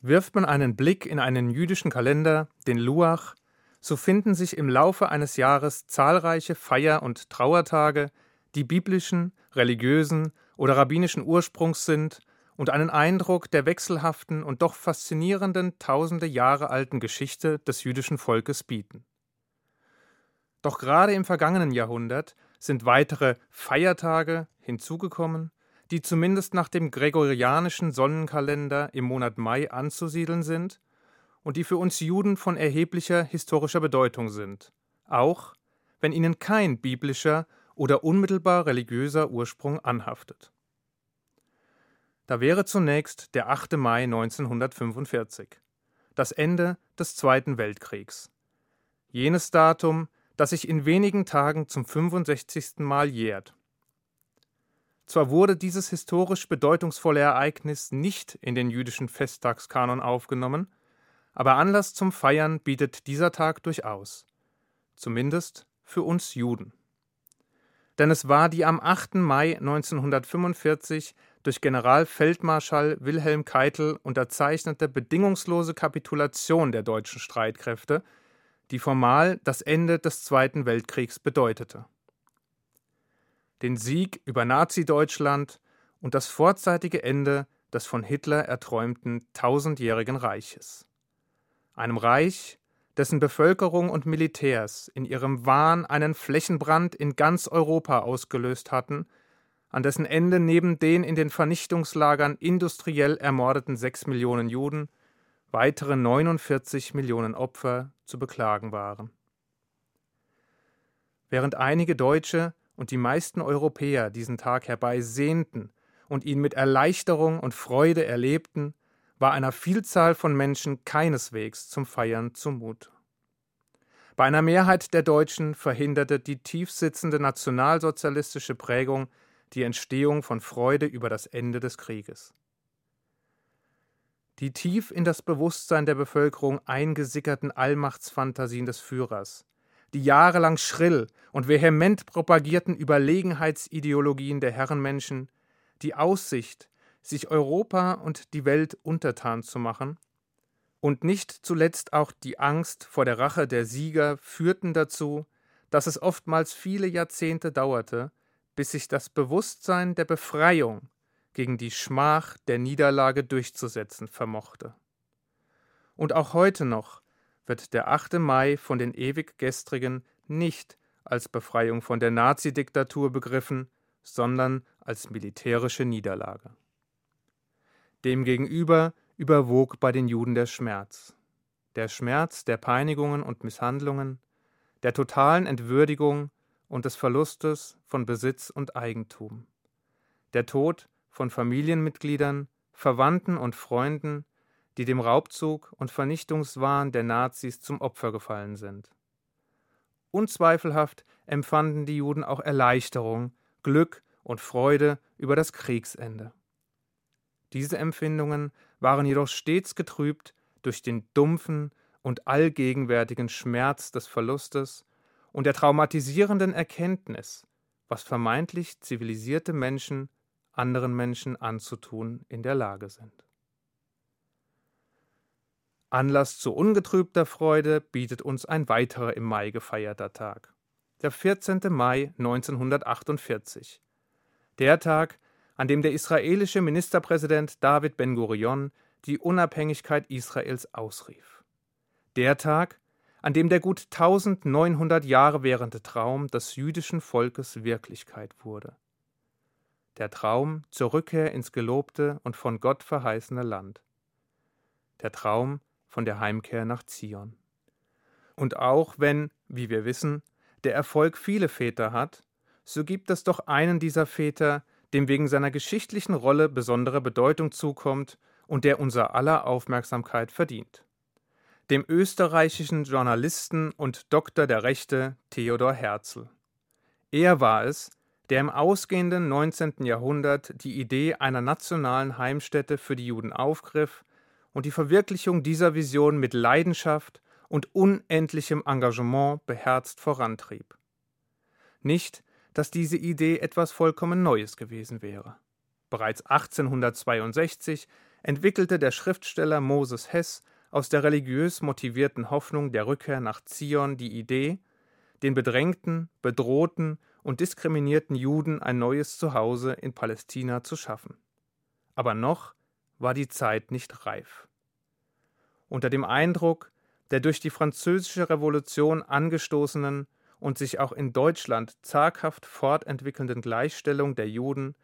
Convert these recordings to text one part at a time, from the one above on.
Wirft man einen Blick in einen jüdischen Kalender, den Luach, so finden sich im Laufe eines Jahres zahlreiche Feier- und Trauertage, die biblischen, religiösen oder rabbinischen Ursprungs sind und einen Eindruck der wechselhaften und doch faszinierenden tausende Jahre alten Geschichte des jüdischen Volkes bieten. Doch gerade im vergangenen Jahrhundert sind weitere Feiertage hinzugekommen, die zumindest nach dem gregorianischen Sonnenkalender im Monat Mai anzusiedeln sind und die für uns Juden von erheblicher historischer Bedeutung sind, auch wenn ihnen kein biblischer oder unmittelbar religiöser Ursprung anhaftet. Da wäre zunächst der 8. Mai 1945, das Ende des Zweiten Weltkriegs. Jenes Datum, das sich in wenigen Tagen zum 65. Mal jährt. Zwar wurde dieses historisch bedeutungsvolle Ereignis nicht in den jüdischen Festtagskanon aufgenommen, aber Anlass zum Feiern bietet dieser Tag durchaus. Zumindest für uns Juden denn es war die am 8. Mai 1945 durch Generalfeldmarschall Wilhelm Keitel unterzeichnete bedingungslose Kapitulation der deutschen Streitkräfte, die formal das Ende des Zweiten Weltkriegs bedeutete. Den Sieg über Nazi-Deutschland und das vorzeitige Ende des von Hitler erträumten tausendjährigen Reiches. Einem Reich, dessen Bevölkerung und Militärs in ihrem Wahn einen Flächenbrand in ganz Europa ausgelöst hatten, an dessen Ende neben den in den Vernichtungslagern industriell ermordeten sechs Millionen Juden weitere 49 Millionen Opfer zu beklagen waren. Während einige Deutsche und die meisten Europäer diesen Tag herbeisehnten und ihn mit Erleichterung und Freude erlebten, war einer Vielzahl von Menschen keineswegs zum Feiern zumut. Bei einer Mehrheit der Deutschen verhinderte die tiefsitzende nationalsozialistische Prägung die Entstehung von Freude über das Ende des Krieges. Die tief in das Bewusstsein der Bevölkerung eingesickerten Allmachtsfantasien des Führers, die jahrelang schrill und vehement propagierten Überlegenheitsideologien der Herrenmenschen, die Aussicht, sich Europa und die Welt untertan zu machen, und nicht zuletzt auch die Angst vor der Rache der Sieger führten dazu, dass es oftmals viele Jahrzehnte dauerte, bis sich das Bewusstsein der Befreiung gegen die Schmach der Niederlage durchzusetzen vermochte. Und auch heute noch wird der 8. Mai von den Ewiggestrigen nicht als Befreiung von der Nazidiktatur begriffen, sondern als militärische Niederlage. Demgegenüber überwog bei den Juden der Schmerz. Der Schmerz der Peinigungen und Misshandlungen, der totalen Entwürdigung und des Verlustes von Besitz und Eigentum. Der Tod von Familienmitgliedern, Verwandten und Freunden, die dem Raubzug und Vernichtungswahn der Nazis zum Opfer gefallen sind. Unzweifelhaft empfanden die Juden auch Erleichterung, Glück und Freude über das Kriegsende. Diese Empfindungen waren jedoch stets getrübt durch den dumpfen und allgegenwärtigen Schmerz des Verlustes und der traumatisierenden Erkenntnis, was vermeintlich zivilisierte Menschen anderen Menschen anzutun in der Lage sind. Anlass zu ungetrübter Freude bietet uns ein weiterer im Mai gefeierter Tag, der 14. Mai 1948. Der Tag, an dem der israelische Ministerpräsident David Ben-Gurion die Unabhängigkeit Israels ausrief. Der Tag, an dem der gut 1900 Jahre währende Traum des jüdischen Volkes Wirklichkeit wurde. Der Traum zur Rückkehr ins gelobte und von Gott verheißene Land. Der Traum von der Heimkehr nach Zion. Und auch wenn, wie wir wissen, der Erfolg viele Väter hat, so gibt es doch einen dieser Väter, dem wegen seiner geschichtlichen Rolle besondere Bedeutung zukommt und der unser aller Aufmerksamkeit verdient. Dem österreichischen Journalisten und Doktor der Rechte Theodor Herzl. Er war es, der im ausgehenden 19. Jahrhundert die Idee einer nationalen Heimstätte für die Juden aufgriff und die Verwirklichung dieser Vision mit Leidenschaft und unendlichem Engagement beherzt vorantrieb. Nicht, dass diese Idee etwas vollkommen Neues gewesen wäre. Bereits 1862 entwickelte der Schriftsteller Moses Hess aus der religiös motivierten Hoffnung der Rückkehr nach Zion die Idee, den bedrängten, bedrohten und diskriminierten Juden ein neues Zuhause in Palästina zu schaffen. Aber noch war die Zeit nicht reif. Unter dem Eindruck der durch die Französische Revolution angestoßenen und sich auch in Deutschland zaghaft fortentwickelnden Gleichstellung der Juden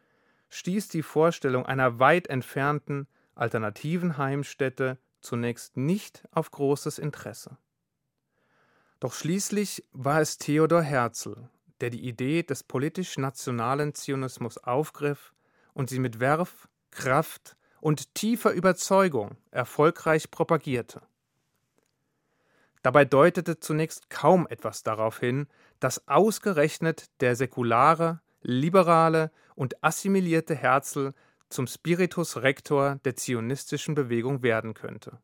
stieß die Vorstellung einer weit entfernten, alternativen Heimstätte zunächst nicht auf großes Interesse. Doch schließlich war es Theodor Herzl, der die Idee des politisch-nationalen Zionismus aufgriff und sie mit Werf, Kraft und tiefer Überzeugung erfolgreich propagierte. Dabei deutete zunächst kaum etwas darauf hin, dass ausgerechnet der säkulare, liberale und assimilierte Herzl zum Spiritus Rector der zionistischen Bewegung werden könnte.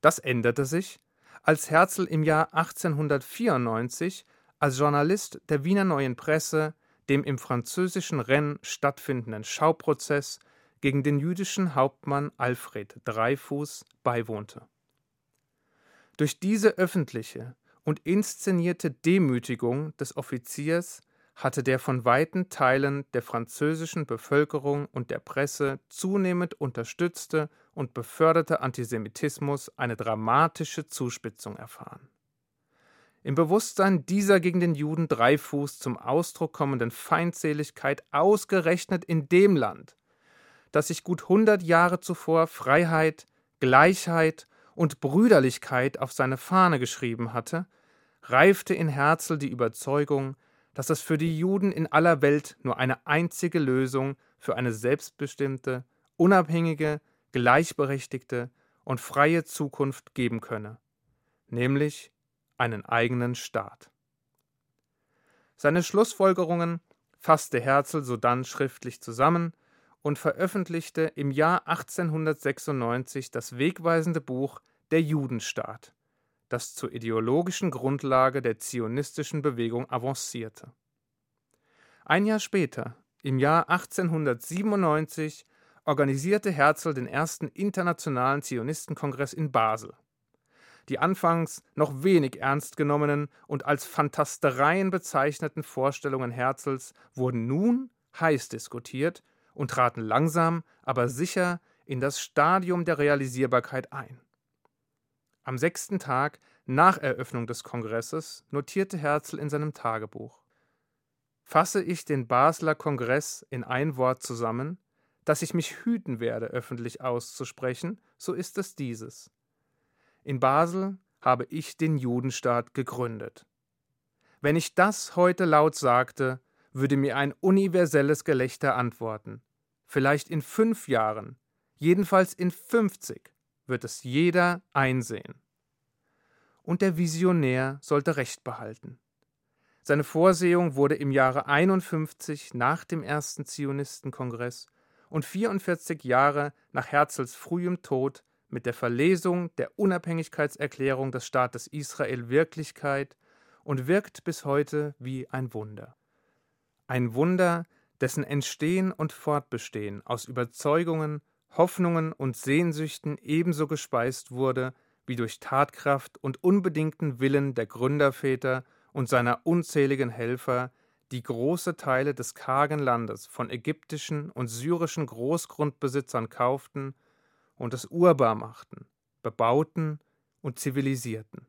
Das änderte sich, als Herzl im Jahr 1894 als Journalist der Wiener Neuen Presse dem im französischen Rennes stattfindenden Schauprozess gegen den jüdischen Hauptmann Alfred Dreifuß beiwohnte. Durch diese öffentliche und inszenierte Demütigung des Offiziers hatte der von weiten Teilen der französischen Bevölkerung und der Presse zunehmend unterstützte und beförderte Antisemitismus eine dramatische Zuspitzung erfahren. Im Bewusstsein dieser gegen den Juden Dreifuß zum Ausdruck kommenden Feindseligkeit ausgerechnet in dem Land, das sich gut hundert Jahre zuvor Freiheit, Gleichheit und Brüderlichkeit auf seine Fahne geschrieben hatte, reifte in Herzl die Überzeugung, dass es für die Juden in aller Welt nur eine einzige Lösung für eine selbstbestimmte, unabhängige, gleichberechtigte und freie Zukunft geben könne, nämlich einen eigenen Staat. Seine Schlussfolgerungen fasste Herzl sodann schriftlich zusammen und veröffentlichte im Jahr 1896 das wegweisende Buch Der Judenstaat, das zur ideologischen Grundlage der zionistischen Bewegung avancierte. Ein Jahr später, im Jahr 1897, organisierte Herzl den ersten internationalen Zionistenkongress in Basel. Die anfangs noch wenig ernst genommenen und als Fantastereien bezeichneten Vorstellungen Herzls wurden nun heiß diskutiert und traten langsam, aber sicher in das Stadium der Realisierbarkeit ein. Am sechsten Tag nach Eröffnung des Kongresses notierte Herzl in seinem Tagebuch Fasse ich den Basler Kongress in ein Wort zusammen, dass ich mich hüten werde, öffentlich auszusprechen, so ist es dieses. In Basel habe ich den Judenstaat gegründet. Wenn ich das heute laut sagte, würde mir ein universelles Gelächter antworten. Vielleicht in fünf Jahren, jedenfalls in fünfzig, wird es jeder einsehen. Und der Visionär sollte Recht behalten. Seine Vorsehung wurde im Jahre 51 nach dem ersten Zionistenkongress und 44 Jahre nach Herzls frühem Tod mit der Verlesung der Unabhängigkeitserklärung des Staates Israel Wirklichkeit und wirkt bis heute wie ein Wunder. Ein Wunder, dessen Entstehen und Fortbestehen aus Überzeugungen, Hoffnungen und Sehnsüchten ebenso gespeist wurde wie durch Tatkraft und unbedingten Willen der Gründerväter und seiner unzähligen Helfer, die große Teile des kargen Landes von ägyptischen und syrischen Großgrundbesitzern kauften und es urbar machten, bebauten und zivilisierten.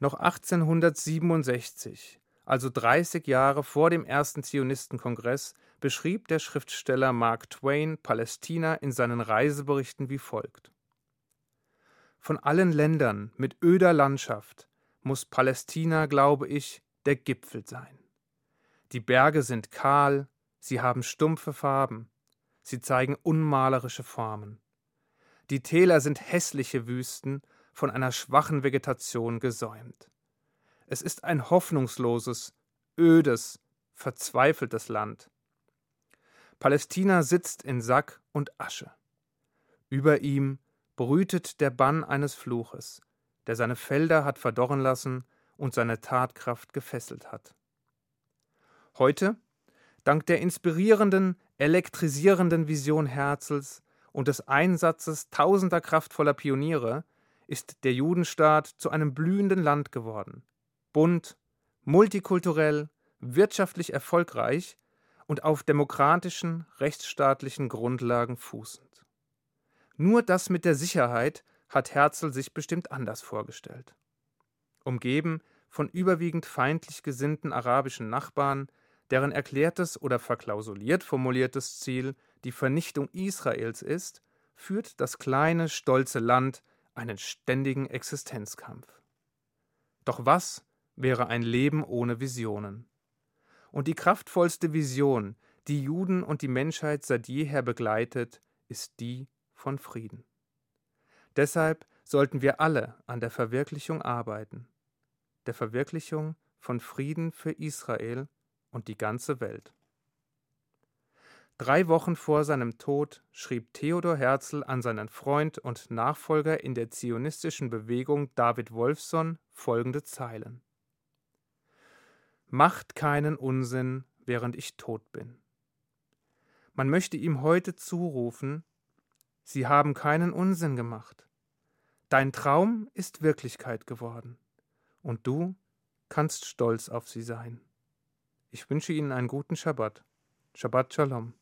Noch 1867 also 30 Jahre vor dem ersten Zionistenkongress, beschrieb der Schriftsteller Mark Twain Palästina in seinen Reiseberichten wie folgt. Von allen Ländern mit öder Landschaft muss Palästina, glaube ich, der Gipfel sein. Die Berge sind kahl, sie haben stumpfe Farben, sie zeigen unmalerische Formen. Die Täler sind hässliche Wüsten, von einer schwachen Vegetation gesäumt. Es ist ein hoffnungsloses, ödes, verzweifeltes Land. Palästina sitzt in Sack und Asche. Über ihm brütet der Bann eines Fluches, der seine Felder hat verdorren lassen und seine Tatkraft gefesselt hat. Heute, dank der inspirierenden, elektrisierenden Vision Herzls und des Einsatzes tausender kraftvoller Pioniere ist der Judenstaat zu einem blühenden Land geworden. Bunt, multikulturell, wirtschaftlich erfolgreich und auf demokratischen, rechtsstaatlichen Grundlagen fußend. Nur das mit der Sicherheit hat Herzl sich bestimmt anders vorgestellt. Umgeben von überwiegend feindlich gesinnten arabischen Nachbarn, deren erklärtes oder verklausuliert formuliertes Ziel die Vernichtung Israels ist, führt das kleine, stolze Land einen ständigen Existenzkampf. Doch was wäre ein Leben ohne Visionen? Und die kraftvollste Vision, die Juden und die Menschheit seit jeher begleitet, ist die von Frieden. Deshalb sollten wir alle an der Verwirklichung arbeiten, der Verwirklichung von Frieden für Israel und die ganze Welt. Drei Wochen vor seinem Tod schrieb Theodor Herzl an seinen Freund und Nachfolger in der zionistischen Bewegung David Wolfson folgende Zeilen Macht keinen Unsinn, während ich tot bin. Man möchte ihm heute zurufen, Sie haben keinen Unsinn gemacht. Dein Traum ist Wirklichkeit geworden, und du kannst stolz auf sie sein. Ich wünsche Ihnen einen guten Schabbat. Shabbat Shalom.